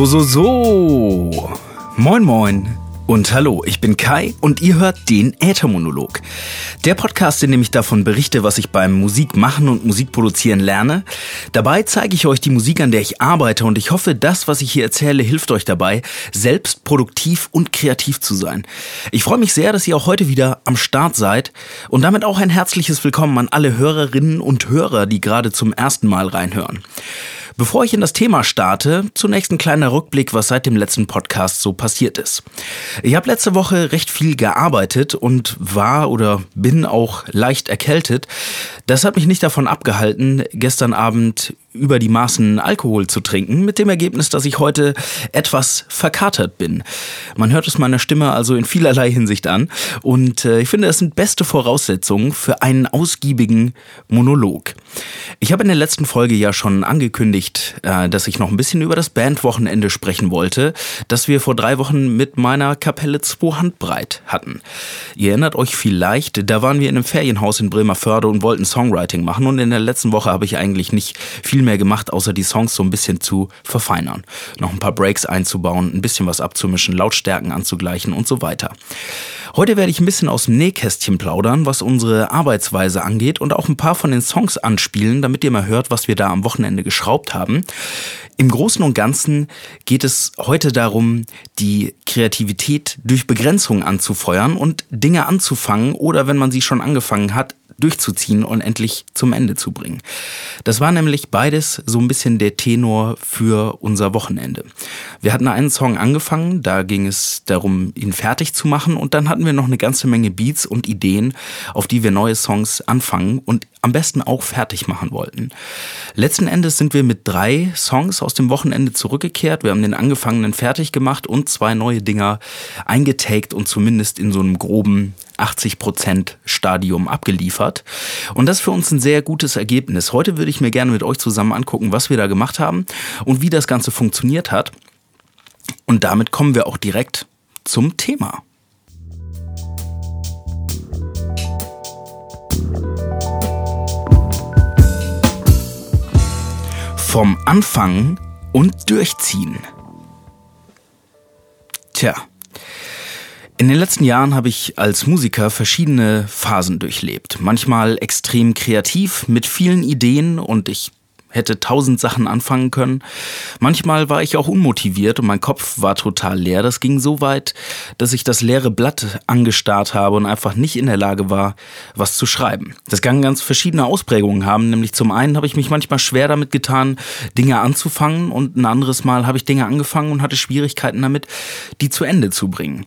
So, so, so. Moin, moin. Und hallo, ich bin Kai und ihr hört den Äthermonolog. Der Podcast, in dem ich davon berichte, was ich beim Musikmachen und Musikproduzieren lerne. Dabei zeige ich euch die Musik, an der ich arbeite und ich hoffe, das, was ich hier erzähle, hilft euch dabei, selbst produktiv und kreativ zu sein. Ich freue mich sehr, dass ihr auch heute wieder am Start seid und damit auch ein herzliches Willkommen an alle Hörerinnen und Hörer, die gerade zum ersten Mal reinhören. Bevor ich in das Thema starte, zunächst ein kleiner Rückblick, was seit dem letzten Podcast so passiert ist. Ich habe letzte Woche recht viel gearbeitet und war oder bin auch leicht erkältet. Das hat mich nicht davon abgehalten, gestern Abend über die Maßen Alkohol zu trinken, mit dem Ergebnis, dass ich heute etwas verkatert bin. Man hört es meiner Stimme also in vielerlei Hinsicht an und äh, ich finde, es sind beste Voraussetzungen für einen ausgiebigen Monolog. Ich habe in der letzten Folge ja schon angekündigt, äh, dass ich noch ein bisschen über das Bandwochenende sprechen wollte, das wir vor drei Wochen mit meiner Kapelle 2 Handbreit hatten. Ihr erinnert euch vielleicht, da waren wir in einem Ferienhaus in Bremerförde und wollten Songwriting machen und in der letzten Woche habe ich eigentlich nicht viel viel mehr gemacht, außer die Songs so ein bisschen zu verfeinern. Noch ein paar Breaks einzubauen, ein bisschen was abzumischen, Lautstärken anzugleichen und so weiter. Heute werde ich ein bisschen aus dem Nähkästchen plaudern, was unsere Arbeitsweise angeht und auch ein paar von den Songs anspielen, damit ihr mal hört, was wir da am Wochenende geschraubt haben. Im Großen und Ganzen geht es heute darum, die Kreativität durch Begrenzung anzufeuern und Dinge anzufangen oder wenn man sie schon angefangen hat, durchzuziehen und endlich zum Ende zu bringen. Das war nämlich beides so ein bisschen der Tenor für unser Wochenende. Wir hatten einen Song angefangen, da ging es darum, ihn fertig zu machen und dann hatten wir noch eine ganze Menge Beats und Ideen, auf die wir neue Songs anfangen und am besten auch fertig machen wollten. Letzten Endes sind wir mit drei Songs aus dem Wochenende zurückgekehrt. Wir haben den angefangenen fertig gemacht und zwei neue Dinger eingetaked und zumindest in so einem groben 80% Stadium abgeliefert. Und das ist für uns ein sehr gutes Ergebnis. Heute würde ich mir gerne mit euch zusammen angucken, was wir da gemacht haben und wie das Ganze funktioniert hat. Und damit kommen wir auch direkt zum Thema. Vom Anfang und Durchziehen. Tja, in den letzten Jahren habe ich als Musiker verschiedene Phasen durchlebt. Manchmal extrem kreativ mit vielen Ideen und ich hätte tausend Sachen anfangen können. Manchmal war ich auch unmotiviert und mein Kopf war total leer. Das ging so weit, dass ich das leere Blatt angestarrt habe und einfach nicht in der Lage war, was zu schreiben. Das kann ganz verschiedene Ausprägungen haben. Nämlich zum einen habe ich mich manchmal schwer damit getan, Dinge anzufangen und ein anderes Mal habe ich Dinge angefangen und hatte Schwierigkeiten damit, die zu Ende zu bringen.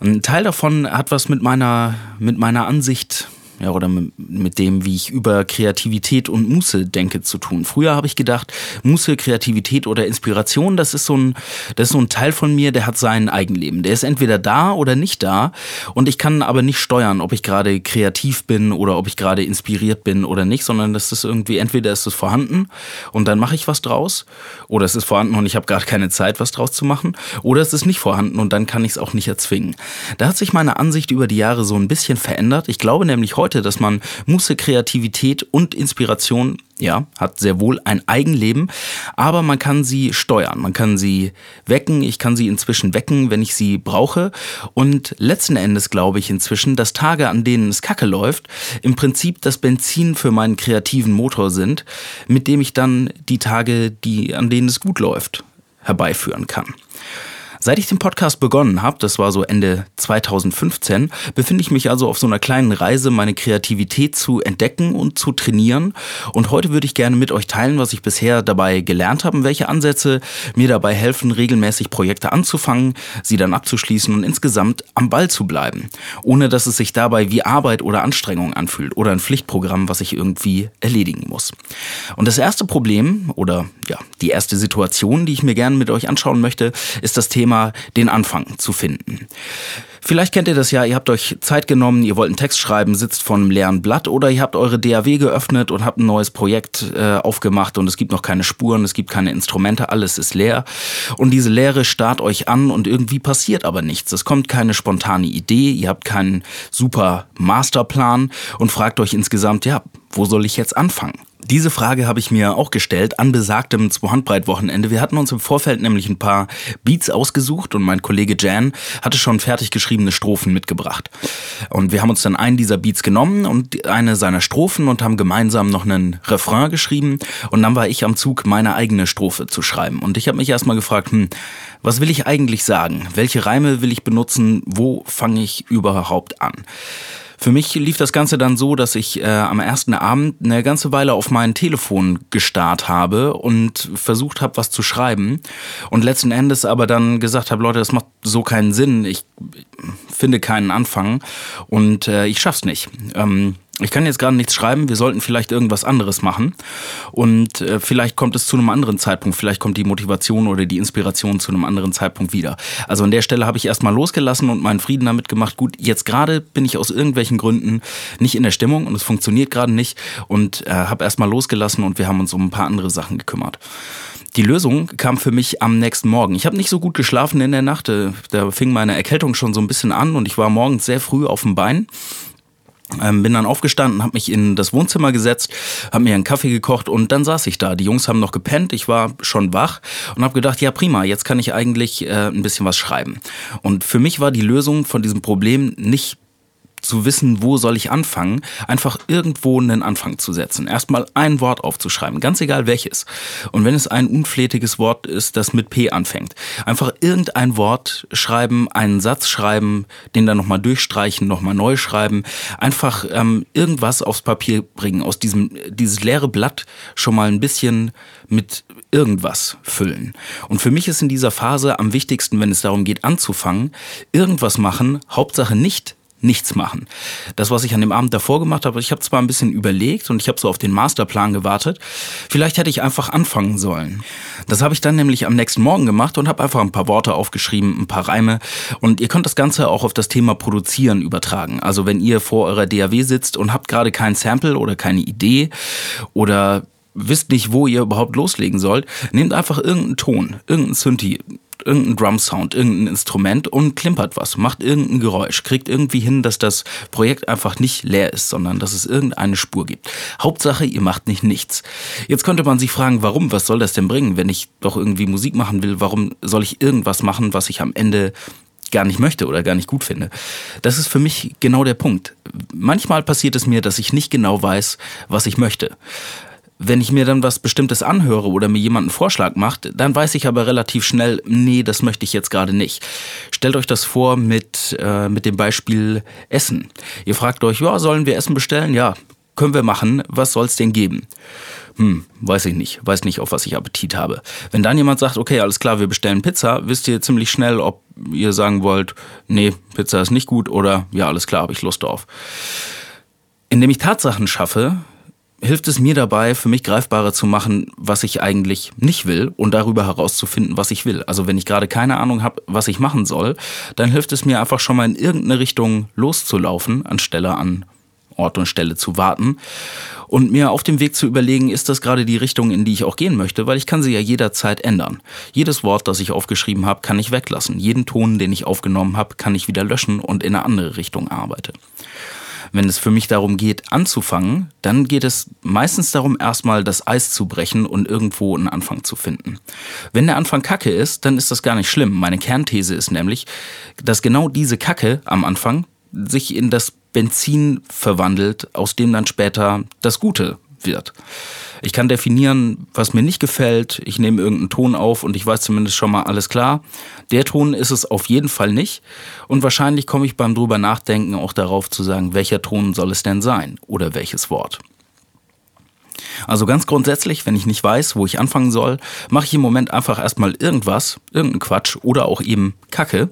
Ein Teil davon hat was mit meiner, mit meiner Ansicht ja, oder mit dem, wie ich über Kreativität und Muße denke, zu tun. Früher habe ich gedacht, Muße, Kreativität oder Inspiration, das ist so ein, das ist so ein Teil von mir, der hat sein Eigenleben. Der ist entweder da oder nicht da und ich kann aber nicht steuern, ob ich gerade kreativ bin oder ob ich gerade inspiriert bin oder nicht, sondern das ist irgendwie, entweder ist es vorhanden und dann mache ich was draus oder es ist vorhanden und ich habe gerade keine Zeit, was draus zu machen oder es ist nicht vorhanden und dann kann ich es auch nicht erzwingen. Da hat sich meine Ansicht über die Jahre so ein bisschen verändert. Ich glaube nämlich heute, heute, dass man Musse, Kreativität und Inspiration ja, hat sehr wohl ein Eigenleben, aber man kann sie steuern, man kann sie wecken, ich kann sie inzwischen wecken, wenn ich sie brauche. Und letzten Endes glaube ich inzwischen, dass Tage, an denen es kacke läuft, im Prinzip das Benzin für meinen kreativen Motor sind, mit dem ich dann die Tage, die, an denen es gut läuft, herbeiführen kann. Seit ich den Podcast begonnen habe, das war so Ende 2015, befinde ich mich also auf so einer kleinen Reise, meine Kreativität zu entdecken und zu trainieren. Und heute würde ich gerne mit euch teilen, was ich bisher dabei gelernt habe welche Ansätze mir dabei helfen, regelmäßig Projekte anzufangen, sie dann abzuschließen und insgesamt am Ball zu bleiben, ohne dass es sich dabei wie Arbeit oder Anstrengung anfühlt oder ein Pflichtprogramm, was ich irgendwie erledigen muss. Und das erste Problem oder ja, die erste Situation, die ich mir gerne mit euch anschauen möchte, ist das Thema Thema den Anfang zu finden. Vielleicht kennt ihr das ja, ihr habt euch Zeit genommen, ihr wollt einen Text schreiben, sitzt vor einem leeren Blatt oder ihr habt eure DAW geöffnet und habt ein neues Projekt äh, aufgemacht und es gibt noch keine Spuren, es gibt keine Instrumente, alles ist leer. Und diese Leere starrt euch an und irgendwie passiert aber nichts. Es kommt keine spontane Idee, ihr habt keinen super Masterplan und fragt euch insgesamt, ja, wo soll ich jetzt anfangen? Diese Frage habe ich mir auch gestellt an besagtem Zwei-Handbreit-Wochenende. Wir hatten uns im Vorfeld nämlich ein paar Beats ausgesucht und mein Kollege Jan hatte schon fertig geschriebene Strophen mitgebracht. Und wir haben uns dann einen dieser Beats genommen und eine seiner Strophen und haben gemeinsam noch einen Refrain geschrieben. Und dann war ich am Zug, meine eigene Strophe zu schreiben. Und ich habe mich erstmal gefragt, hm, was will ich eigentlich sagen? Welche Reime will ich benutzen? Wo fange ich überhaupt an? Für mich lief das Ganze dann so, dass ich äh, am ersten Abend eine ganze Weile auf mein Telefon gestarrt habe und versucht habe, was zu schreiben. Und letzten Endes aber dann gesagt habe, Leute, das macht so keinen Sinn. Ich finde keinen Anfang und äh, ich schaff's nicht. Ähm, ich kann jetzt gerade nichts schreiben, wir sollten vielleicht irgendwas anderes machen und äh, vielleicht kommt es zu einem anderen Zeitpunkt, vielleicht kommt die Motivation oder die Inspiration zu einem anderen Zeitpunkt wieder. Also an der Stelle habe ich erstmal losgelassen und meinen Frieden damit gemacht, gut, jetzt gerade bin ich aus irgendwelchen Gründen nicht in der Stimmung und es funktioniert gerade nicht und äh, habe erstmal losgelassen und wir haben uns um ein paar andere Sachen gekümmert. Die Lösung kam für mich am nächsten Morgen. Ich habe nicht so gut geschlafen in der Nacht. Äh, da fing meine Erkältung schon so ein bisschen an und ich war morgens sehr früh auf dem Bein ähm, bin dann aufgestanden, habe mich in das Wohnzimmer gesetzt, habe mir einen Kaffee gekocht und dann saß ich da. Die Jungs haben noch gepennt, ich war schon wach und habe gedacht, ja prima, jetzt kann ich eigentlich äh, ein bisschen was schreiben. Und für mich war die Lösung von diesem Problem nicht zu wissen, wo soll ich anfangen, einfach irgendwo einen Anfang zu setzen. Erstmal ein Wort aufzuschreiben, ganz egal welches. Und wenn es ein unflätiges Wort ist, das mit P anfängt, einfach irgendein Wort schreiben, einen Satz schreiben, den dann nochmal durchstreichen, nochmal neu schreiben, einfach ähm, irgendwas aufs Papier bringen, aus diesem, dieses leere Blatt schon mal ein bisschen mit irgendwas füllen. Und für mich ist in dieser Phase am wichtigsten, wenn es darum geht anzufangen, irgendwas machen, Hauptsache nicht nichts machen. Das, was ich an dem Abend davor gemacht habe, ich habe zwar ein bisschen überlegt und ich habe so auf den Masterplan gewartet. Vielleicht hätte ich einfach anfangen sollen. Das habe ich dann nämlich am nächsten Morgen gemacht und habe einfach ein paar Worte aufgeschrieben, ein paar Reime. Und ihr könnt das Ganze auch auf das Thema Produzieren übertragen. Also wenn ihr vor eurer DAW sitzt und habt gerade kein Sample oder keine Idee oder wisst nicht, wo ihr überhaupt loslegen sollt, nehmt einfach irgendeinen Ton, irgendeinen Synthi, irgendeinen Drum-Sound, irgendein Instrument und klimpert was, macht irgendein Geräusch, kriegt irgendwie hin, dass das Projekt einfach nicht leer ist, sondern dass es irgendeine Spur gibt. Hauptsache, ihr macht nicht nichts. Jetzt könnte man sich fragen, warum, was soll das denn bringen, wenn ich doch irgendwie Musik machen will, warum soll ich irgendwas machen, was ich am Ende gar nicht möchte oder gar nicht gut finde. Das ist für mich genau der Punkt. Manchmal passiert es mir, dass ich nicht genau weiß, was ich möchte. Wenn ich mir dann was Bestimmtes anhöre oder mir jemand einen Vorschlag macht, dann weiß ich aber relativ schnell, nee, das möchte ich jetzt gerade nicht. Stellt euch das vor mit, äh, mit dem Beispiel Essen. Ihr fragt euch, ja, sollen wir Essen bestellen? Ja, können wir machen. Was soll es denn geben? Hm, weiß ich nicht. Weiß nicht, auf was ich Appetit habe. Wenn dann jemand sagt, okay, alles klar, wir bestellen Pizza, wisst ihr ziemlich schnell, ob ihr sagen wollt, nee, Pizza ist nicht gut oder ja, alles klar, habe ich Lust drauf. Indem ich Tatsachen schaffe, hilft es mir dabei, für mich greifbarer zu machen, was ich eigentlich nicht will und darüber herauszufinden, was ich will. Also wenn ich gerade keine Ahnung habe, was ich machen soll, dann hilft es mir einfach schon mal in irgendeine Richtung loszulaufen, anstelle an Ort und Stelle zu warten und mir auf dem Weg zu überlegen, ist das gerade die Richtung, in die ich auch gehen möchte, weil ich kann sie ja jederzeit ändern. Jedes Wort, das ich aufgeschrieben habe, kann ich weglassen. Jeden Ton, den ich aufgenommen habe, kann ich wieder löschen und in eine andere Richtung arbeiten. Wenn es für mich darum geht, anzufangen, dann geht es meistens darum, erstmal das Eis zu brechen und irgendwo einen Anfang zu finden. Wenn der Anfang Kacke ist, dann ist das gar nicht schlimm. Meine Kernthese ist nämlich, dass genau diese Kacke am Anfang sich in das Benzin verwandelt, aus dem dann später das Gute wird. Ich kann definieren, was mir nicht gefällt. Ich nehme irgendeinen Ton auf und ich weiß zumindest schon mal alles klar. Der Ton ist es auf jeden Fall nicht. Und wahrscheinlich komme ich beim drüber nachdenken auch darauf zu sagen, welcher Ton soll es denn sein oder welches Wort. Also ganz grundsätzlich, wenn ich nicht weiß, wo ich anfangen soll, mache ich im Moment einfach erstmal irgendwas, irgendeinen Quatsch oder auch eben Kacke,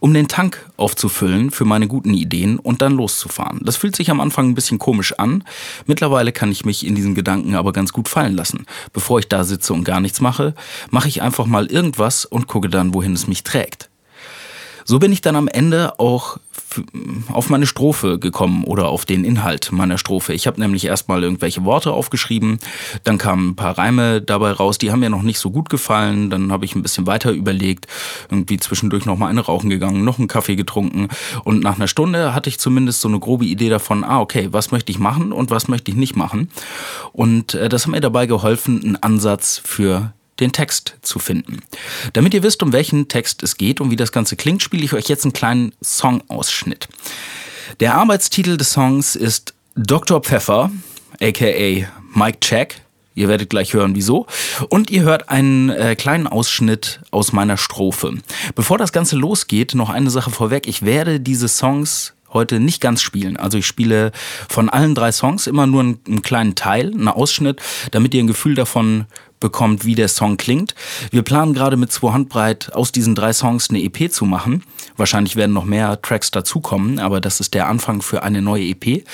um den Tank aufzufüllen für meine guten Ideen und dann loszufahren. Das fühlt sich am Anfang ein bisschen komisch an. Mittlerweile kann ich mich in diesen Gedanken aber ganz gut fallen lassen. Bevor ich da sitze und gar nichts mache, mache ich einfach mal irgendwas und gucke dann, wohin es mich trägt. So bin ich dann am Ende auch auf meine Strophe gekommen oder auf den Inhalt meiner Strophe. Ich habe nämlich erstmal irgendwelche Worte aufgeschrieben, dann kamen ein paar Reime dabei raus, die haben mir noch nicht so gut gefallen, dann habe ich ein bisschen weiter überlegt, irgendwie zwischendurch noch mal eine rauchen gegangen, noch einen Kaffee getrunken. Und nach einer Stunde hatte ich zumindest so eine grobe Idee davon, ah okay, was möchte ich machen und was möchte ich nicht machen. Und äh, das hat mir dabei geholfen, einen Ansatz für den Text zu finden. Damit ihr wisst, um welchen Text es geht und wie das Ganze klingt, spiele ich euch jetzt einen kleinen Songausschnitt. Der Arbeitstitel des Songs ist Dr. Pfeffer, aka Mike Check. Ihr werdet gleich hören, wieso. Und ihr hört einen äh, kleinen Ausschnitt aus meiner Strophe. Bevor das Ganze losgeht, noch eine Sache vorweg. Ich werde diese Songs heute nicht ganz spielen. Also ich spiele von allen drei Songs immer nur einen, einen kleinen Teil, einen Ausschnitt, damit ihr ein Gefühl davon bekommt, wie der Song klingt. Wir planen gerade mit zwei Handbreit aus diesen drei Songs eine EP zu machen. Wahrscheinlich werden noch mehr Tracks dazukommen, aber das ist der Anfang für eine neue EP.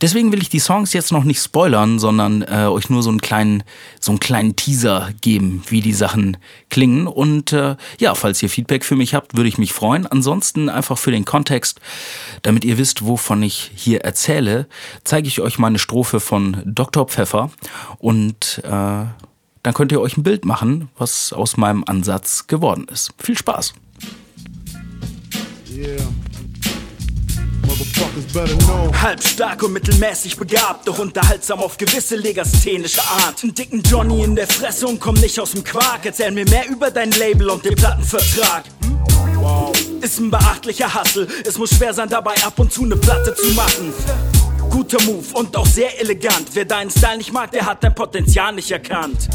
Deswegen will ich die Songs jetzt noch nicht spoilern, sondern äh, euch nur so einen kleinen, so einen kleinen Teaser geben, wie die Sachen klingen. Und äh, ja, falls ihr Feedback für mich habt, würde ich mich freuen. Ansonsten einfach für den Kontext, damit ihr wisst, wovon ich hier erzähle, zeige ich euch meine Strophe von Dr. Pfeffer und äh, dann könnt ihr euch ein Bild machen, was aus meinem Ansatz geworden ist. Viel Spaß! Yeah. Halb stark und mittelmäßig begabt, doch unterhaltsam auf gewisse legasthenische Art. Einen dicken Johnny in der Fresse und komm nicht aus dem Quark. Erzähl mir mehr über dein Label und den Plattenvertrag. Wow. Ist ein beachtlicher Hassel, es muss schwer sein, dabei ab und zu eine Platte zu machen. Guter Move und auch sehr elegant. Wer deinen Style nicht mag, der hat dein Potenzial nicht erkannt.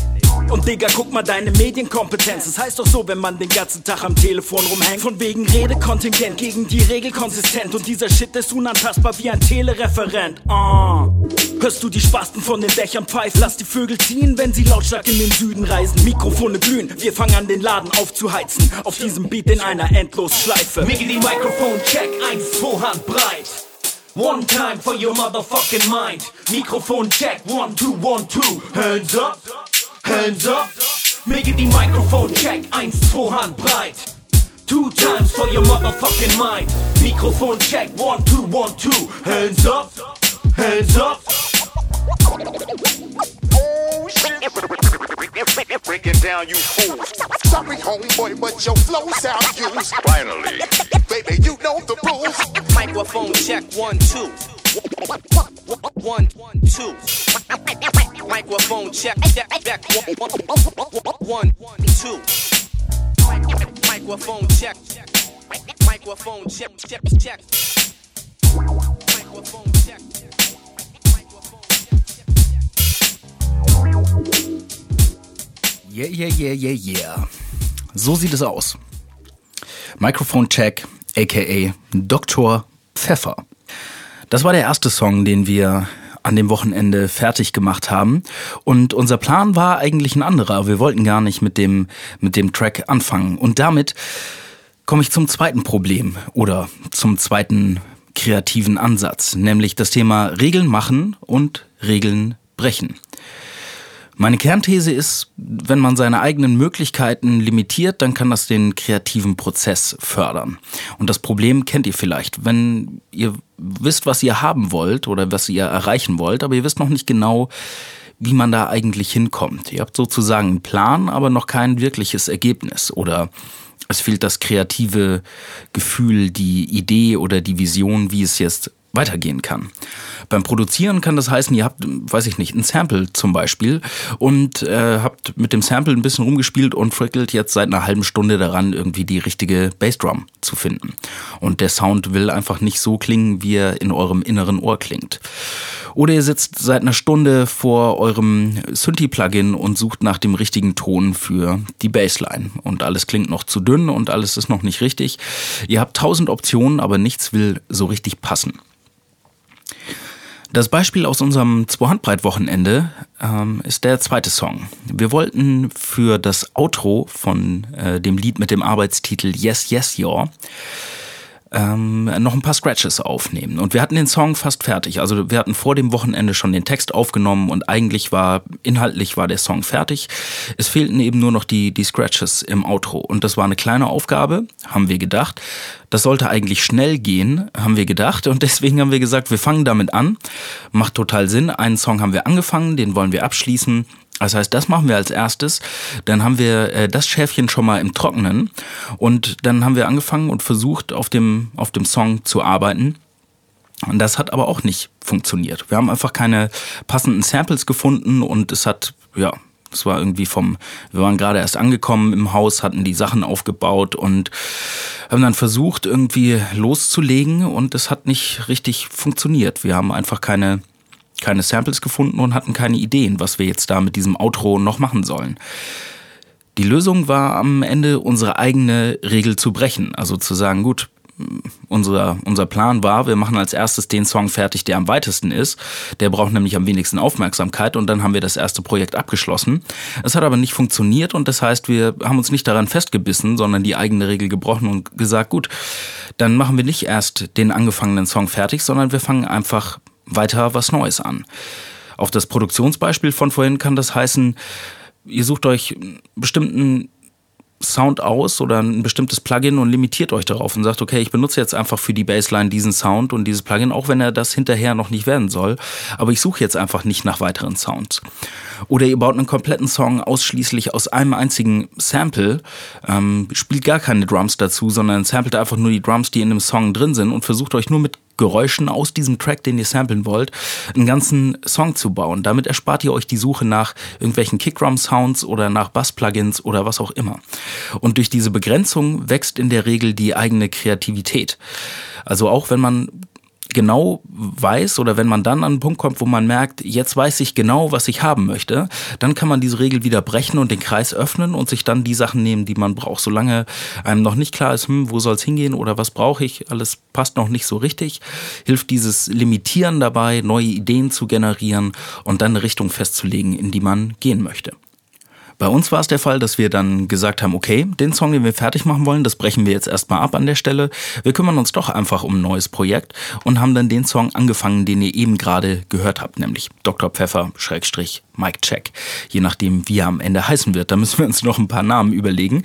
Und Digga, guck mal deine Medienkompetenz. Das heißt doch so, wenn man den ganzen Tag am Telefon rumhängt. Von wegen Redekontingent gegen die Regel konsistent. Und dieser Shit ist unantastbar wie ein Telereferent. Uh. Hörst du die Spasten von den Dächern pfeifen? Lass die Vögel ziehen, wenn sie lautstark in den Süden reisen. Mikrofone glühen, wir fangen an den Laden aufzuheizen. Auf diesem Beat in einer Endlosschleife. Miggity Mikrofon check, 1, 2 Hand breit. One time for your motherfucking mind. Mikrofon check, one, two, one, two. Hands up. Hands up, make it the microphone check, 1, 2 Hand breit. Two times for your motherfucking mind. Mikrofon check, 1, 2, 1, 2. Hands up, hands up. Oh shit. Break it down, you fools. Sorry, homeboy, but your flow sound used. Finally. Baby, you know the rules. Microphone check, 1, 2. 1, 2. Microphone check, check. One, two. Microphone check. Microphone check, check, check. Microphone check. Yeah, yeah, yeah, yeah, yeah. So sieht es aus. Microphone Check, aka Dr. Pfeffer. Das war der erste Song, den wir an dem Wochenende fertig gemacht haben. Und unser Plan war eigentlich ein anderer. Wir wollten gar nicht mit dem, mit dem Track anfangen. Und damit komme ich zum zweiten Problem oder zum zweiten kreativen Ansatz, nämlich das Thema Regeln machen und Regeln brechen. Meine Kernthese ist, wenn man seine eigenen Möglichkeiten limitiert, dann kann das den kreativen Prozess fördern. Und das Problem kennt ihr vielleicht. Wenn ihr wisst, was ihr haben wollt oder was ihr erreichen wollt, aber ihr wisst noch nicht genau, wie man da eigentlich hinkommt. Ihr habt sozusagen einen Plan, aber noch kein wirkliches Ergebnis oder es fehlt das kreative Gefühl, die Idee oder die Vision, wie es jetzt weitergehen kann. Beim Produzieren kann das heißen, ihr habt, weiß ich nicht, ein Sample zum Beispiel und äh, habt mit dem Sample ein bisschen rumgespielt und frickelt jetzt seit einer halben Stunde daran, irgendwie die richtige Bassdrum zu finden. Und der Sound will einfach nicht so klingen, wie er in eurem inneren Ohr klingt. Oder ihr sitzt seit einer Stunde vor eurem Synthi-Plugin und sucht nach dem richtigen Ton für die Bassline. Und alles klingt noch zu dünn und alles ist noch nicht richtig. Ihr habt tausend Optionen, aber nichts will so richtig passen. Das Beispiel aus unserem Zwei-Handbreit-Wochenende ähm, ist der zweite Song. Wir wollten für das Outro von äh, dem Lied mit dem Arbeitstitel Yes, Yes, Your ähm, noch ein paar Scratches aufnehmen. Und wir hatten den Song fast fertig. Also wir hatten vor dem Wochenende schon den Text aufgenommen und eigentlich war, inhaltlich war der Song fertig. Es fehlten eben nur noch die, die Scratches im Outro. Und das war eine kleine Aufgabe, haben wir gedacht. Das sollte eigentlich schnell gehen, haben wir gedacht. Und deswegen haben wir gesagt, wir fangen damit an. Macht total Sinn. Einen Song haben wir angefangen, den wollen wir abschließen. Das heißt, das machen wir als erstes. Dann haben wir äh, das Schäfchen schon mal im Trockenen und dann haben wir angefangen und versucht, auf dem, auf dem Song zu arbeiten. Und das hat aber auch nicht funktioniert. Wir haben einfach keine passenden Samples gefunden und es hat, ja, es war irgendwie vom, wir waren gerade erst angekommen im Haus, hatten die Sachen aufgebaut und haben dann versucht, irgendwie loszulegen und es hat nicht richtig funktioniert. Wir haben einfach keine, keine Samples gefunden und hatten keine Ideen, was wir jetzt da mit diesem Outro noch machen sollen. Die Lösung war am Ende unsere eigene Regel zu brechen. Also zu sagen, gut, unser, unser Plan war, wir machen als erstes den Song fertig, der am weitesten ist. Der braucht nämlich am wenigsten Aufmerksamkeit und dann haben wir das erste Projekt abgeschlossen. Es hat aber nicht funktioniert und das heißt, wir haben uns nicht daran festgebissen, sondern die eigene Regel gebrochen und gesagt, gut, dann machen wir nicht erst den angefangenen Song fertig, sondern wir fangen einfach weiter was Neues an. Auf das Produktionsbeispiel von vorhin kann das heißen, ihr sucht euch bestimmten Sound aus oder ein bestimmtes Plugin und limitiert euch darauf und sagt, okay, ich benutze jetzt einfach für die Bassline diesen Sound und dieses Plugin, auch wenn er das hinterher noch nicht werden soll. Aber ich suche jetzt einfach nicht nach weiteren Sounds. Oder ihr baut einen kompletten Song ausschließlich aus einem einzigen Sample, ähm, spielt gar keine Drums dazu, sondern samplet einfach nur die Drums, die in dem Song drin sind und versucht euch nur mit Geräuschen aus diesem Track, den ihr samplen wollt, einen ganzen Song zu bauen. Damit erspart ihr euch die Suche nach irgendwelchen Kickdrum-Sounds oder nach Bass-Plugins oder was auch immer. Und durch diese Begrenzung wächst in der Regel die eigene Kreativität. Also auch wenn man genau weiß oder wenn man dann an einen Punkt kommt, wo man merkt, jetzt weiß ich genau, was ich haben möchte, dann kann man diese Regel wieder brechen und den Kreis öffnen und sich dann die Sachen nehmen, die man braucht. Solange einem noch nicht klar ist, hm, wo soll es hingehen oder was brauche ich, alles passt noch nicht so richtig, hilft dieses Limitieren dabei, neue Ideen zu generieren und dann eine Richtung festzulegen, in die man gehen möchte. Bei uns war es der Fall, dass wir dann gesagt haben, okay, den Song, den wir fertig machen wollen, das brechen wir jetzt erstmal ab an der Stelle. Wir kümmern uns doch einfach um ein neues Projekt und haben dann den Song angefangen, den ihr eben gerade gehört habt, nämlich Dr. Pfeffer Schrägstrich Mike Check. Je nachdem, wie er am Ende heißen wird. Da müssen wir uns noch ein paar Namen überlegen.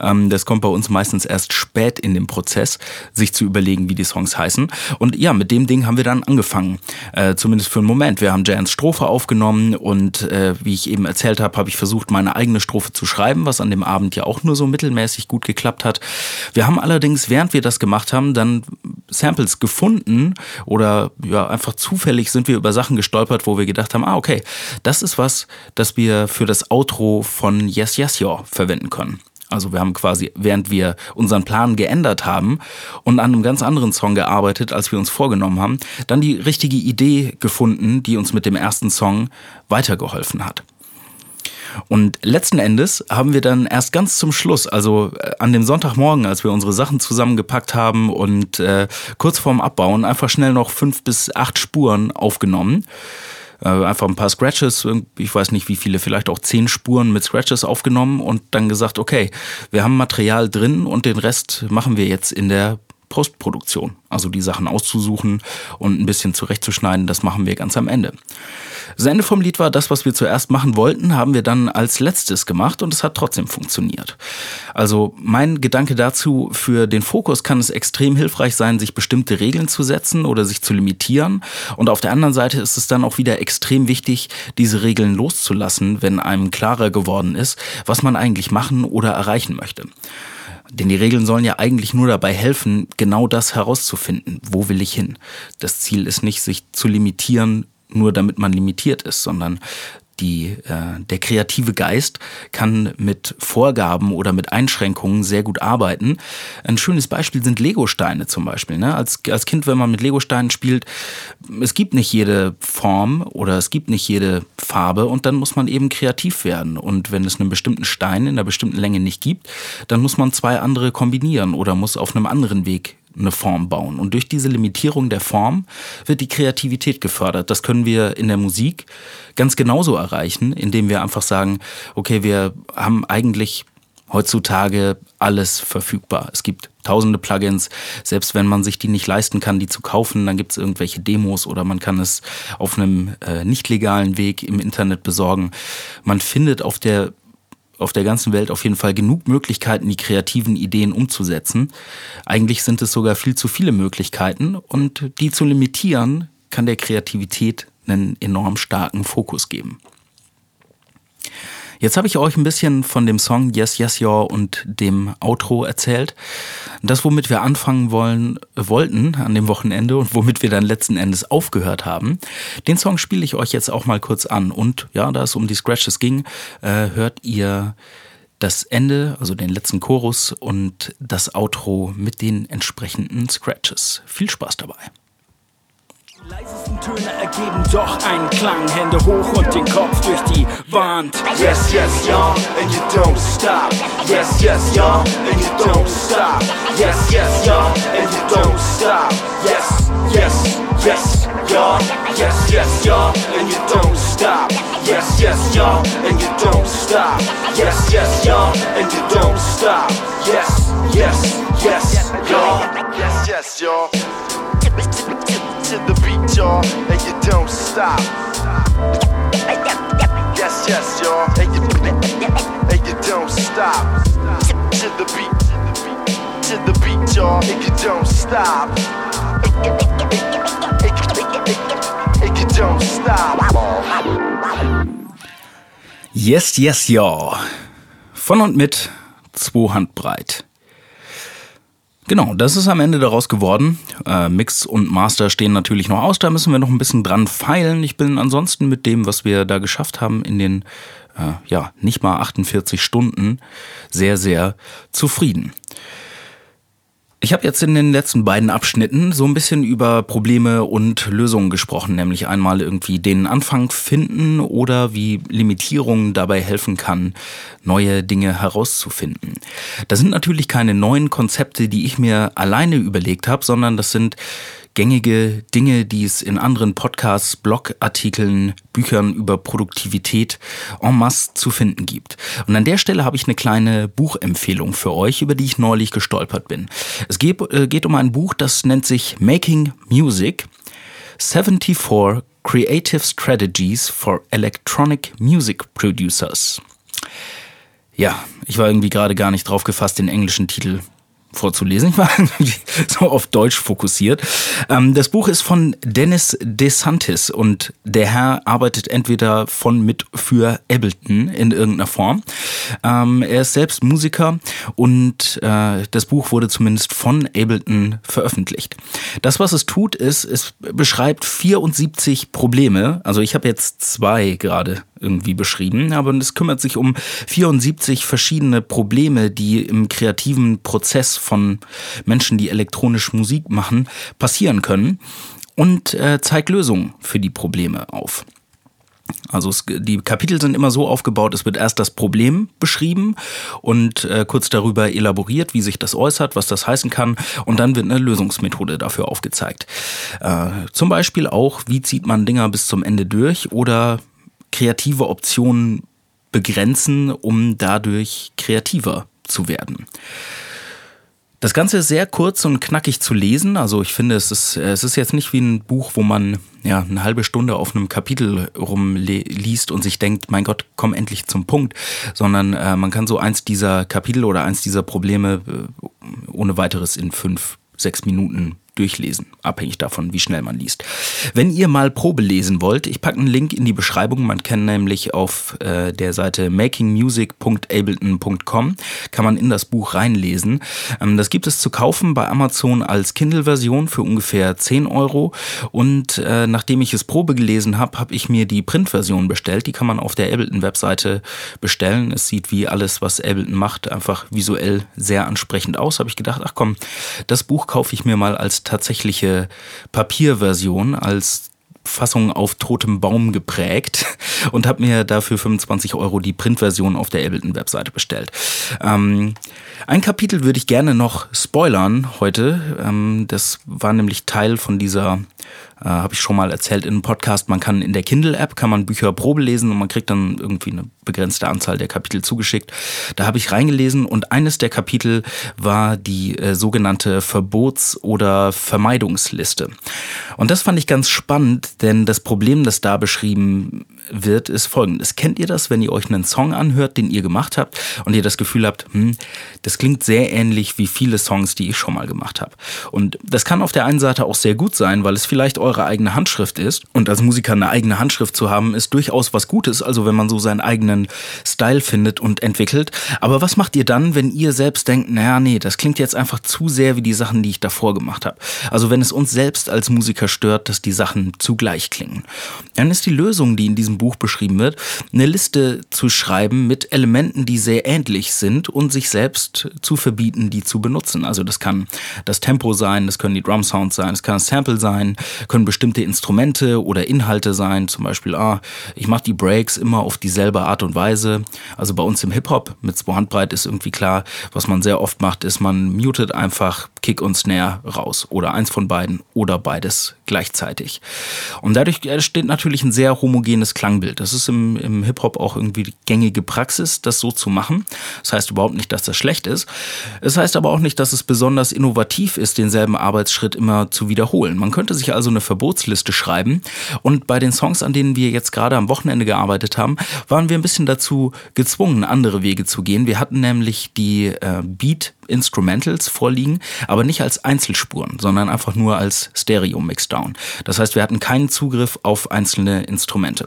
Ähm, das kommt bei uns meistens erst spät in dem Prozess, sich zu überlegen, wie die Songs heißen. Und ja, mit dem Ding haben wir dann angefangen. Äh, zumindest für einen Moment. Wir haben Jans Strophe aufgenommen und äh, wie ich eben erzählt habe, habe ich versucht, meine eigene Strophe zu schreiben, was an dem Abend ja auch nur so mittelmäßig gut geklappt hat. Wir haben allerdings, während wir das gemacht haben, dann Samples gefunden oder ja, einfach zufällig sind wir über Sachen gestolpert, wo wir gedacht haben, ah, okay, das ist was, das wir für das Outro von Yes, Yes, Yo verwenden können. Also wir haben quasi, während wir unseren Plan geändert haben und an einem ganz anderen Song gearbeitet, als wir uns vorgenommen haben, dann die richtige Idee gefunden, die uns mit dem ersten Song weitergeholfen hat. Und letzten Endes haben wir dann erst ganz zum Schluss, also äh, an dem Sonntagmorgen, als wir unsere Sachen zusammengepackt haben und äh, kurz vorm Abbauen einfach schnell noch fünf bis acht Spuren aufgenommen. Äh, einfach ein paar Scratches, ich weiß nicht wie viele, vielleicht auch zehn Spuren mit Scratches aufgenommen und dann gesagt, okay, wir haben Material drin und den Rest machen wir jetzt in der Postproduktion. Also die Sachen auszusuchen und ein bisschen zurechtzuschneiden, das machen wir ganz am Ende. Das Ende vom Lied war, das, was wir zuerst machen wollten, haben wir dann als letztes gemacht und es hat trotzdem funktioniert. Also mein Gedanke dazu, für den Fokus kann es extrem hilfreich sein, sich bestimmte Regeln zu setzen oder sich zu limitieren. Und auf der anderen Seite ist es dann auch wieder extrem wichtig, diese Regeln loszulassen, wenn einem klarer geworden ist, was man eigentlich machen oder erreichen möchte. Denn die Regeln sollen ja eigentlich nur dabei helfen, genau das herauszufinden. Wo will ich hin? Das Ziel ist nicht, sich zu limitieren, nur damit man limitiert ist, sondern die, äh, der kreative Geist kann mit Vorgaben oder mit Einschränkungen sehr gut arbeiten. Ein schönes Beispiel sind Legosteine zum Beispiel. Ne? Als, als Kind, wenn man mit Legosteinen spielt, es gibt nicht jede Form oder es gibt nicht jede Farbe und dann muss man eben kreativ werden. Und wenn es einen bestimmten Stein in einer bestimmten Länge nicht gibt, dann muss man zwei andere kombinieren oder muss auf einem anderen Weg eine Form bauen. Und durch diese Limitierung der Form wird die Kreativität gefördert. Das können wir in der Musik ganz genauso erreichen, indem wir einfach sagen, okay, wir haben eigentlich heutzutage alles verfügbar. Es gibt tausende Plugins, selbst wenn man sich die nicht leisten kann, die zu kaufen, dann gibt es irgendwelche Demos oder man kann es auf einem äh, nicht legalen Weg im Internet besorgen. Man findet auf der auf der ganzen Welt auf jeden Fall genug Möglichkeiten, die kreativen Ideen umzusetzen. Eigentlich sind es sogar viel zu viele Möglichkeiten und die zu limitieren, kann der Kreativität einen enorm starken Fokus geben. Jetzt habe ich euch ein bisschen von dem Song Yes, Yes, Your und dem Outro erzählt. Das, womit wir anfangen wollen, wollten an dem Wochenende und womit wir dann letzten Endes aufgehört haben. Den Song spiele ich euch jetzt auch mal kurz an. Und ja, da es um die Scratches ging, äh, hört ihr das Ende, also den letzten Chorus und das Outro mit den entsprechenden Scratches. Viel Spaß dabei. Leisesten Töne ergeben doch einen Klang. Hände hoch und den Kopf durch die Wand. Yes, yes, y'all, and you don't stop. Yes, yes, y'all, and you don't stop. Yes, yes, y'all, and you don't stop. Yes, yes, yes, y'all. Yes, yes, y'all, and you don't stop. Yes, yes, y'all, and you don't stop. Yes, yes, y'all, and you don't stop. Yes, yes, yes, y'all. Yes, yes, y'all. To the beat, y'all, and you don't stop. Yes, yes, y'all, and you, and you don't stop. To the beat, to the beat, y'all, and you don't stop. And you don't stop. Yes, yes, ja. Von und mit zwei Handbreit. Genau, das ist am Ende daraus geworden. Äh, Mix und Master stehen natürlich noch aus, da müssen wir noch ein bisschen dran feilen. Ich bin ansonsten mit dem, was wir da geschafft haben in den, äh, ja, nicht mal 48 Stunden, sehr, sehr zufrieden. Ich habe jetzt in den letzten beiden Abschnitten so ein bisschen über Probleme und Lösungen gesprochen, nämlich einmal irgendwie den Anfang finden oder wie Limitierungen dabei helfen kann, neue Dinge herauszufinden. Das sind natürlich keine neuen Konzepte, die ich mir alleine überlegt habe, sondern das sind gängige Dinge, die es in anderen Podcasts, Blogartikeln, Büchern über Produktivität en masse zu finden gibt. Und an der Stelle habe ich eine kleine Buchempfehlung für euch, über die ich neulich gestolpert bin. Es geht, äh, geht um ein Buch, das nennt sich Making Music. 74 Creative Strategies for Electronic Music Producers. Ja, ich war irgendwie gerade gar nicht drauf gefasst, den englischen Titel vorzulesen. Ich war so auf Deutsch fokussiert. Ähm, das Buch ist von Dennis DeSantis und der Herr arbeitet entweder von mit für Ableton in irgendeiner Form. Ähm, er ist selbst Musiker und äh, das Buch wurde zumindest von Ableton veröffentlicht. Das, was es tut, ist, es beschreibt 74 Probleme. Also ich habe jetzt zwei gerade irgendwie beschrieben, aber es kümmert sich um 74 verschiedene Probleme, die im kreativen Prozess von Menschen, die elektronisch Musik machen, passieren können und äh, zeigt Lösungen für die Probleme auf. Also es, die Kapitel sind immer so aufgebaut, es wird erst das Problem beschrieben und äh, kurz darüber elaboriert, wie sich das äußert, was das heißen kann und dann wird eine Lösungsmethode dafür aufgezeigt. Äh, zum Beispiel auch, wie zieht man Dinger bis zum Ende durch oder kreative Optionen begrenzen, um dadurch kreativer zu werden. Das Ganze ist sehr kurz und knackig zu lesen. Also ich finde, es ist, es ist jetzt nicht wie ein Buch, wo man ja eine halbe Stunde auf einem Kapitel rumliest und sich denkt, mein Gott, komm endlich zum Punkt, sondern äh, man kann so eins dieser Kapitel oder eins dieser Probleme äh, ohne weiteres in fünf, sechs Minuten durchlesen, abhängig davon, wie schnell man liest. Wenn ihr mal Probe lesen wollt, ich packe einen Link in die Beschreibung. Man kann nämlich auf äh, der Seite makingmusic.ableton.com kann man in das Buch reinlesen. Ähm, das gibt es zu kaufen bei Amazon als Kindle-Version für ungefähr 10 Euro. Und äh, nachdem ich es Probe gelesen habe, habe ich mir die Print-Version bestellt. Die kann man auf der Ableton-Webseite bestellen. Es sieht wie alles, was Ableton macht, einfach visuell sehr ansprechend aus. Habe ich gedacht, ach komm, das Buch kaufe ich mir mal als tatsächliche Papierversion als Fassung auf totem Baum geprägt und habe mir dafür 25 Euro die Printversion auf der Ableton-Webseite bestellt. Ähm, ein Kapitel würde ich gerne noch spoilern heute. Ähm, das war nämlich Teil von dieser äh, habe ich schon mal erzählt in einem Podcast, man kann in der Kindle-App kann man Bücher Probe lesen und man kriegt dann irgendwie eine begrenzte Anzahl der Kapitel zugeschickt. Da habe ich reingelesen und eines der Kapitel war die äh, sogenannte Verbots- oder Vermeidungsliste. Und das fand ich ganz spannend, denn das Problem, das da beschrieben wird, ist folgendes. Kennt ihr das, wenn ihr euch einen Song anhört, den ihr gemacht habt und ihr das Gefühl habt, hm, das klingt sehr ähnlich wie viele Songs, die ich schon mal gemacht habe. Und das kann auf der einen Seite auch sehr gut sein, weil es vielleicht eure eigene Handschrift ist. Und als Musiker eine eigene Handschrift zu haben, ist durchaus was Gutes. Also wenn man so seinen eigenen Style findet und entwickelt. Aber was macht ihr dann, wenn ihr selbst denkt, naja, nee, das klingt jetzt einfach zu sehr wie die Sachen, die ich davor gemacht habe. Also wenn es uns selbst als Musiker stört, dass die Sachen zugleich klingen. Dann ist die Lösung, die in diesem Buch beschrieben wird, eine Liste zu schreiben mit Elementen, die sehr ähnlich sind und sich selbst zu verbieten, die zu benutzen. Also das kann das Tempo sein, das können die Drum Sounds sein, das kann das Sample sein, können bestimmte Instrumente oder Inhalte sein, zum Beispiel, ah, ich mache die Breaks immer auf dieselbe Art und Weise. Also bei uns im Hip-Hop mit zwei Handbreit ist irgendwie klar, was man sehr oft macht, ist man mutet einfach Kick und Snare raus oder eins von beiden oder beides gleichzeitig. Und dadurch entsteht natürlich ein sehr homogenes Klangbild. Das ist im, im Hip-Hop auch irgendwie die gängige Praxis, das so zu machen. Das heißt überhaupt nicht, dass das schlecht ist. Es heißt aber auch nicht, dass es besonders innovativ ist, denselben Arbeitsschritt immer zu wiederholen. Man könnte sich also eine Verbotsliste schreiben und bei den Songs, an denen wir jetzt gerade am Wochenende gearbeitet haben, waren wir ein bisschen dazu gezwungen, andere Wege zu gehen. Wir hatten nämlich die äh, Beat Instrumentals vorliegen, aber nicht als Einzelspuren, sondern einfach nur als Stereo-Mixdown. Das heißt, wir hatten keinen Zugriff auf einzelne Instrumente.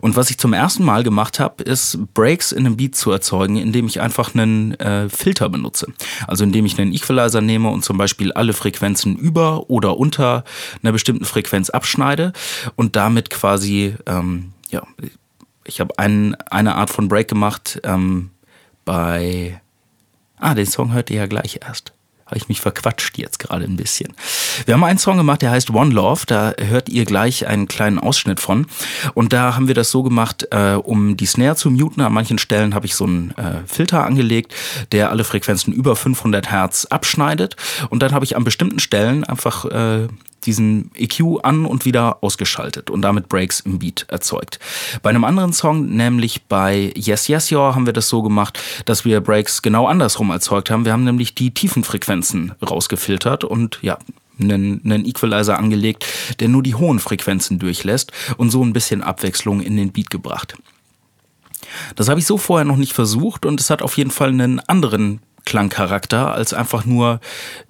Und was ich zum ersten Mal gemacht habe, ist Breaks in einem Beat zu erzeugen, indem ich einfach einen äh, Filter benutze. Also indem ich einen Equalizer nehme und zum Beispiel alle Frequenzen über oder unter einer bestimmten Frequenz abschneide und damit quasi, ähm, ja, ich habe ein, eine Art von Break gemacht ähm, bei Ah, den Song hört ihr ja gleich erst. Habe ich mich verquatscht jetzt gerade ein bisschen. Wir haben einen Song gemacht, der heißt One Love. Da hört ihr gleich einen kleinen Ausschnitt von. Und da haben wir das so gemacht, äh, um die Snare zu muten. An manchen Stellen habe ich so einen äh, Filter angelegt, der alle Frequenzen über 500 Hertz abschneidet. Und dann habe ich an bestimmten Stellen einfach äh, diesen EQ an und wieder ausgeschaltet und damit Breaks im Beat erzeugt. Bei einem anderen Song, nämlich bei Yes Yes Your, haben wir das so gemacht, dass wir Breaks genau andersrum erzeugt haben. Wir haben nämlich die tiefen Frequenzen rausgefiltert und ja, einen, einen Equalizer angelegt, der nur die hohen Frequenzen durchlässt und so ein bisschen Abwechslung in den Beat gebracht. Das habe ich so vorher noch nicht versucht und es hat auf jeden Fall einen anderen Klangcharakter, als einfach nur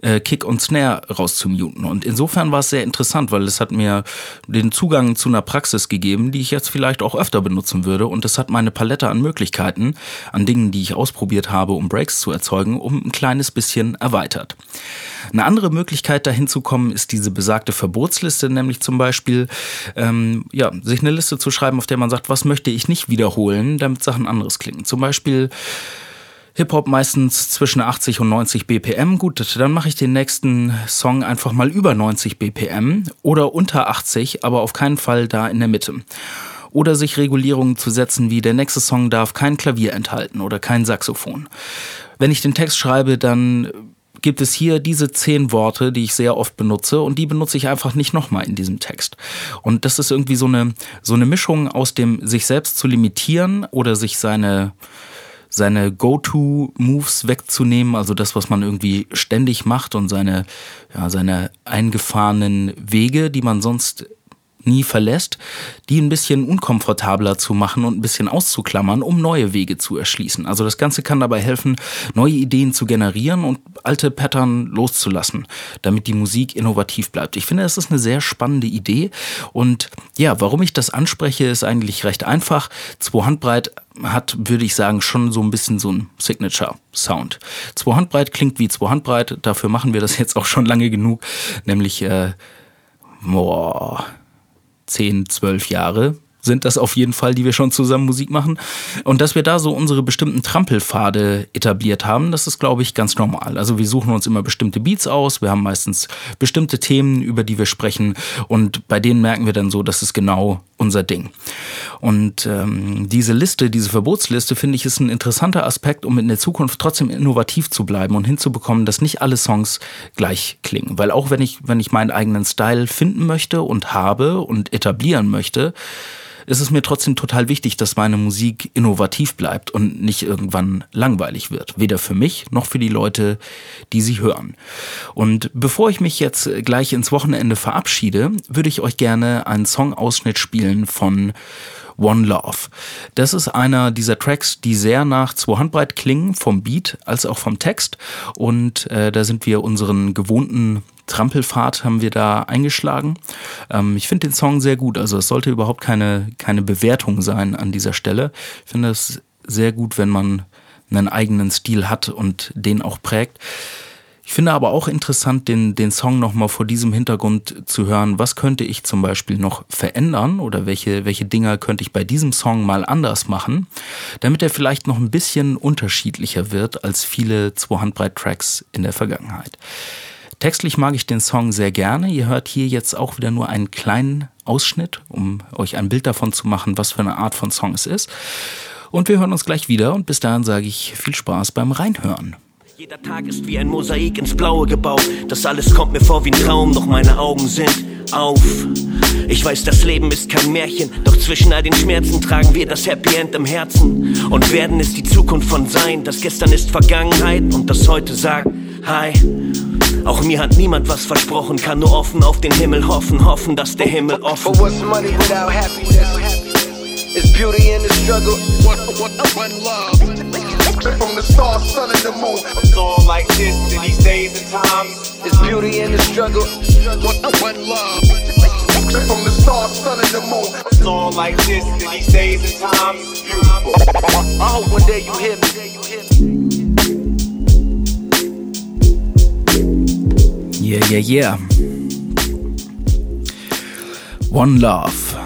äh, Kick und Snare rauszumuten. Und insofern war es sehr interessant, weil es hat mir den Zugang zu einer Praxis gegeben, die ich jetzt vielleicht auch öfter benutzen würde. Und es hat meine Palette an Möglichkeiten, an Dingen, die ich ausprobiert habe, um Breaks zu erzeugen, um ein kleines bisschen erweitert. Eine andere Möglichkeit, dahin zu kommen, ist diese besagte Verbotsliste, nämlich zum Beispiel ähm, ja, sich eine Liste zu schreiben, auf der man sagt, was möchte ich nicht wiederholen, damit Sachen anderes klingen. Zum Beispiel Hip-Hop meistens zwischen 80 und 90 BPM. Gut, dann mache ich den nächsten Song einfach mal über 90 BPM oder unter 80, aber auf keinen Fall da in der Mitte. Oder sich Regulierungen zu setzen wie der nächste Song darf kein Klavier enthalten oder kein Saxophon. Wenn ich den Text schreibe, dann gibt es hier diese zehn Worte, die ich sehr oft benutze und die benutze ich einfach nicht nochmal in diesem Text. Und das ist irgendwie so eine, so eine Mischung aus dem sich selbst zu limitieren oder sich seine, seine Go-To-Moves wegzunehmen, also das, was man irgendwie ständig macht und seine, ja, seine eingefahrenen Wege, die man sonst nie verlässt, die ein bisschen unkomfortabler zu machen und ein bisschen auszuklammern, um neue Wege zu erschließen. Also das Ganze kann dabei helfen, neue Ideen zu generieren und alte Pattern loszulassen, damit die Musik innovativ bleibt. Ich finde, das ist eine sehr spannende Idee und ja, warum ich das anspreche, ist eigentlich recht einfach. Zwei Handbreit hat, würde ich sagen, schon so ein bisschen so ein Signature-Sound. Zwei Handbreit klingt wie zwei Handbreit, dafür machen wir das jetzt auch schon lange genug, nämlich äh, boah, 10, 12 Jahre sind das auf jeden Fall, die wir schon zusammen Musik machen. Und dass wir da so unsere bestimmten Trampelpfade etabliert haben, das ist, glaube ich, ganz normal. Also wir suchen uns immer bestimmte Beats aus, wir haben meistens bestimmte Themen, über die wir sprechen und bei denen merken wir dann so, das ist genau unser Ding. Und ähm, diese Liste, diese Verbotsliste, finde ich, ist ein interessanter Aspekt, um in der Zukunft trotzdem innovativ zu bleiben und hinzubekommen, dass nicht alle Songs gleich klingen. Weil auch wenn ich, wenn ich meinen eigenen Style finden möchte und habe und etablieren möchte, ist es mir trotzdem total wichtig, dass meine Musik innovativ bleibt und nicht irgendwann langweilig wird. Weder für mich noch für die Leute, die sie hören. Und bevor ich mich jetzt gleich ins Wochenende verabschiede, würde ich euch gerne einen Songausschnitt spielen von One Love. Das ist einer dieser Tracks, die sehr nach zwei Handbreit klingen, vom Beat als auch vom Text. Und äh, da sind wir unseren gewohnten Trampelfahrt haben wir da eingeschlagen. Ähm, ich finde den Song sehr gut. Also es sollte überhaupt keine, keine Bewertung sein an dieser Stelle. Ich finde es sehr gut, wenn man einen eigenen Stil hat und den auch prägt. Ich finde aber auch interessant, den, den Song nochmal vor diesem Hintergrund zu hören. Was könnte ich zum Beispiel noch verändern oder welche, welche Dinger könnte ich bei diesem Song mal anders machen, damit er vielleicht noch ein bisschen unterschiedlicher wird als viele Zwei-Handbreit-Tracks in der Vergangenheit. Textlich mag ich den Song sehr gerne. Ihr hört hier jetzt auch wieder nur einen kleinen Ausschnitt, um euch ein Bild davon zu machen, was für eine Art von Song es ist. Und wir hören uns gleich wieder und bis dahin sage ich viel Spaß beim Reinhören. Jeder Tag ist wie ein Mosaik ins Blaue gebaut. Das alles kommt mir vor wie ein Traum, doch meine Augen sind auf. Ich weiß, das Leben ist kein Märchen, doch zwischen all den Schmerzen tragen wir das Happy End im Herzen. Und werden es die Zukunft von sein. Das Gestern ist Vergangenheit und das heute sagt Hi. Auch mir hat niemand was versprochen, kann nur offen auf den Himmel hoffen, hoffen, dass der Himmel offen. For It's love. From the stars, sun, and the moon. A song like this in these days and times. It's beauty in the struggle. One, one love. From the stars, sun, and the moon. A song like this in these days and times. Beautiful. I hope one day you hear me. Yeah, yeah, yeah. One Love.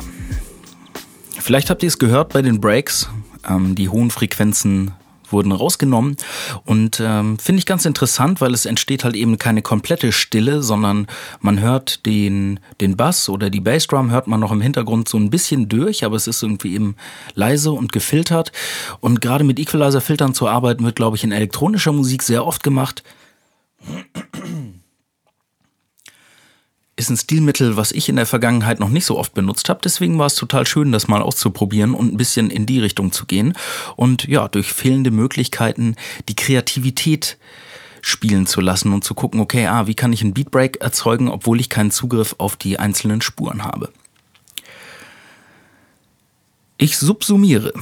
Vielleicht habt ihr es gehört bei den Breaks. Ähm, die hohen Frequenzen wurden rausgenommen. Und ähm, finde ich ganz interessant, weil es entsteht halt eben keine komplette Stille, sondern man hört den den Bass oder die Bassdrum hört man noch im Hintergrund so ein bisschen durch, aber es ist irgendwie eben leise und gefiltert. Und gerade mit Equalizer Filtern zu arbeiten wird, glaube ich, in elektronischer Musik sehr oft gemacht ist ein Stilmittel, was ich in der Vergangenheit noch nicht so oft benutzt habe. Deswegen war es total schön, das mal auszuprobieren und ein bisschen in die Richtung zu gehen. Und ja, durch fehlende Möglichkeiten die Kreativität spielen zu lassen und zu gucken, okay, ah, wie kann ich einen Beatbreak erzeugen, obwohl ich keinen Zugriff auf die einzelnen Spuren habe. Ich subsumiere.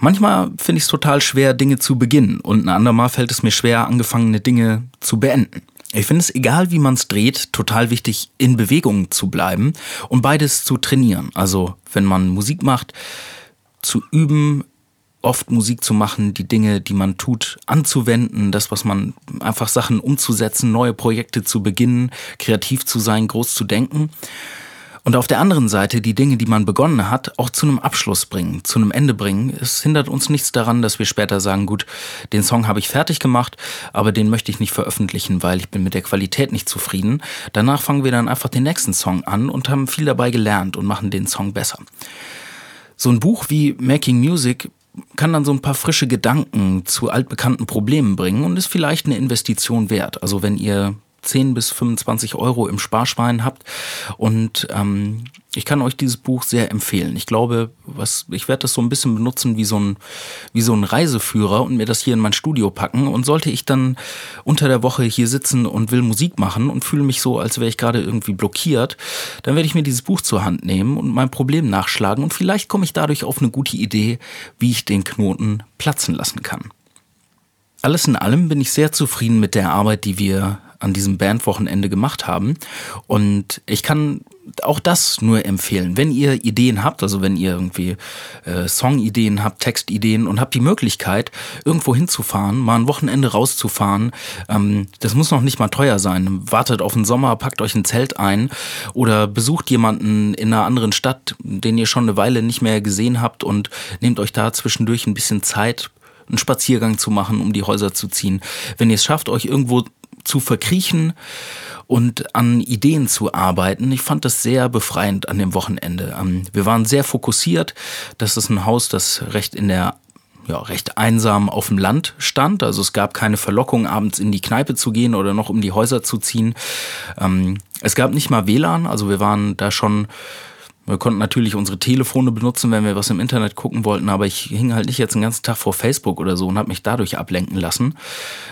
Manchmal finde ich es total schwer, Dinge zu beginnen und ein andermal fällt es mir schwer, angefangene Dinge zu beenden. Ich finde es, egal wie man es dreht, total wichtig, in Bewegung zu bleiben und beides zu trainieren. Also wenn man Musik macht, zu üben, oft Musik zu machen, die Dinge, die man tut, anzuwenden, das, was man einfach Sachen umzusetzen, neue Projekte zu beginnen, kreativ zu sein, groß zu denken und auf der anderen Seite die Dinge, die man begonnen hat, auch zu einem Abschluss bringen, zu einem Ende bringen. Es hindert uns nichts daran, dass wir später sagen, gut, den Song habe ich fertig gemacht, aber den möchte ich nicht veröffentlichen, weil ich bin mit der Qualität nicht zufrieden. Danach fangen wir dann einfach den nächsten Song an und haben viel dabei gelernt und machen den Song besser. So ein Buch wie Making Music kann dann so ein paar frische Gedanken zu altbekannten Problemen bringen und ist vielleicht eine Investition wert. Also wenn ihr 10 bis 25 Euro im Sparschwein habt. Und ähm, ich kann euch dieses Buch sehr empfehlen. Ich glaube, was ich werde das so ein bisschen benutzen wie so ein wie so ein Reiseführer und mir das hier in mein Studio packen. Und sollte ich dann unter der Woche hier sitzen und will Musik machen und fühle mich so, als wäre ich gerade irgendwie blockiert, dann werde ich mir dieses Buch zur Hand nehmen und mein Problem nachschlagen und vielleicht komme ich dadurch auf eine gute Idee, wie ich den Knoten platzen lassen kann. Alles in allem bin ich sehr zufrieden mit der Arbeit, die wir an diesem Bandwochenende gemacht haben. Und ich kann auch das nur empfehlen. Wenn ihr Ideen habt, also wenn ihr irgendwie äh, Songideen habt, Textideen und habt die Möglichkeit, irgendwo hinzufahren, mal ein Wochenende rauszufahren, ähm, das muss noch nicht mal teuer sein. Wartet auf den Sommer, packt euch ein Zelt ein oder besucht jemanden in einer anderen Stadt, den ihr schon eine Weile nicht mehr gesehen habt und nehmt euch da zwischendurch ein bisschen Zeit, einen Spaziergang zu machen, um die Häuser zu ziehen. Wenn ihr es schafft, euch irgendwo zu verkriechen und an Ideen zu arbeiten. Ich fand das sehr befreiend an dem Wochenende. Ähm, wir waren sehr fokussiert. Das ist ein Haus, das recht in der ja, recht einsam auf dem Land stand. Also es gab keine Verlockung, abends in die Kneipe zu gehen oder noch um die Häuser zu ziehen. Ähm, es gab nicht mal WLAN, also wir waren da schon wir konnten natürlich unsere Telefone benutzen, wenn wir was im Internet gucken wollten, aber ich hing halt nicht jetzt den ganzen Tag vor Facebook oder so und habe mich dadurch ablenken lassen.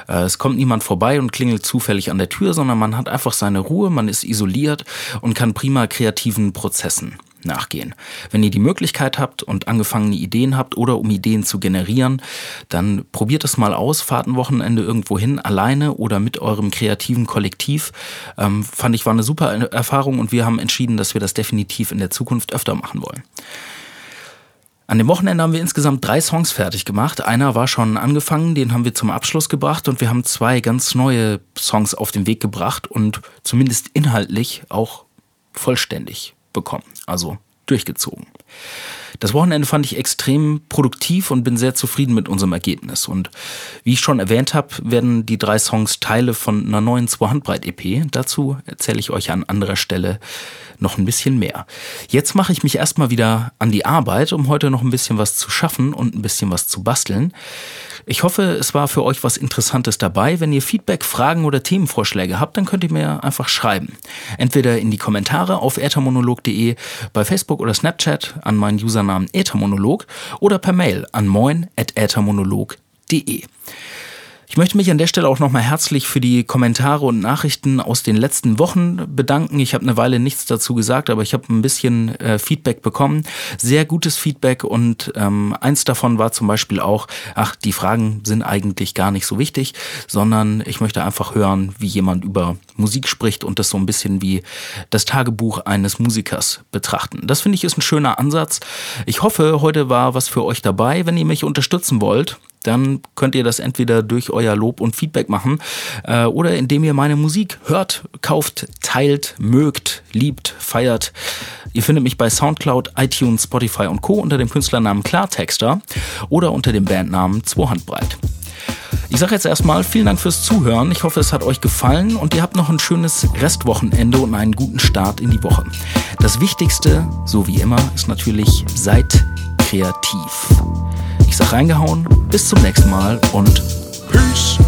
Äh, es kommt niemand vorbei und klingelt zufällig an der Tür, sondern man hat einfach seine Ruhe, man ist isoliert und kann prima kreativen Prozessen nachgehen. Wenn ihr die Möglichkeit habt und angefangene Ideen habt oder um Ideen zu generieren, dann probiert es mal aus, fahrt ein Wochenende irgendwo hin, alleine oder mit eurem kreativen Kollektiv. Ähm, fand ich war eine super Erfahrung und wir haben entschieden, dass wir das definitiv in der Zukunft öfter machen wollen. An dem Wochenende haben wir insgesamt drei Songs fertig gemacht. Einer war schon angefangen, den haben wir zum Abschluss gebracht und wir haben zwei ganz neue Songs auf den Weg gebracht und zumindest inhaltlich auch vollständig bekommen, also durchgezogen. Das Wochenende fand ich extrem produktiv und bin sehr zufrieden mit unserem Ergebnis. Und wie ich schon erwähnt habe, werden die drei Songs Teile von einer neuen Zwei-Handbreit-EP. Dazu erzähle ich euch an anderer Stelle noch ein bisschen mehr. Jetzt mache ich mich erstmal wieder an die Arbeit, um heute noch ein bisschen was zu schaffen und ein bisschen was zu basteln. Ich hoffe, es war für euch was Interessantes dabei. Wenn ihr Feedback, Fragen oder Themenvorschläge habt, dann könnt ihr mir einfach schreiben. Entweder in die Kommentare auf ethermonolog.de, bei Facebook oder Snapchat an meinen Usernamen ethermonolog oder per Mail an moin.ethermonolog.de. Ich möchte mich an der Stelle auch nochmal herzlich für die Kommentare und Nachrichten aus den letzten Wochen bedanken. Ich habe eine Weile nichts dazu gesagt, aber ich habe ein bisschen äh, Feedback bekommen. Sehr gutes Feedback und ähm, eins davon war zum Beispiel auch, ach, die Fragen sind eigentlich gar nicht so wichtig, sondern ich möchte einfach hören, wie jemand über Musik spricht und das so ein bisschen wie das Tagebuch eines Musikers betrachten. Das finde ich ist ein schöner Ansatz. Ich hoffe, heute war was für euch dabei. Wenn ihr mich unterstützen wollt, dann könnt ihr das entweder durch euer Lob und Feedback machen äh, oder indem ihr meine Musik hört, kauft, teilt, mögt, liebt, feiert. Ihr findet mich bei Soundcloud, iTunes, Spotify und Co. unter dem Künstlernamen Klartexter oder unter dem Bandnamen Zwohandbreit. Ich sage jetzt erstmal vielen Dank fürs Zuhören. Ich hoffe, es hat euch gefallen und ihr habt noch ein schönes Restwochenende und einen guten Start in die Woche. Das Wichtigste, so wie immer, ist natürlich, seid kreativ. Ich sag reingehauen, bis zum nächsten Mal und Peace.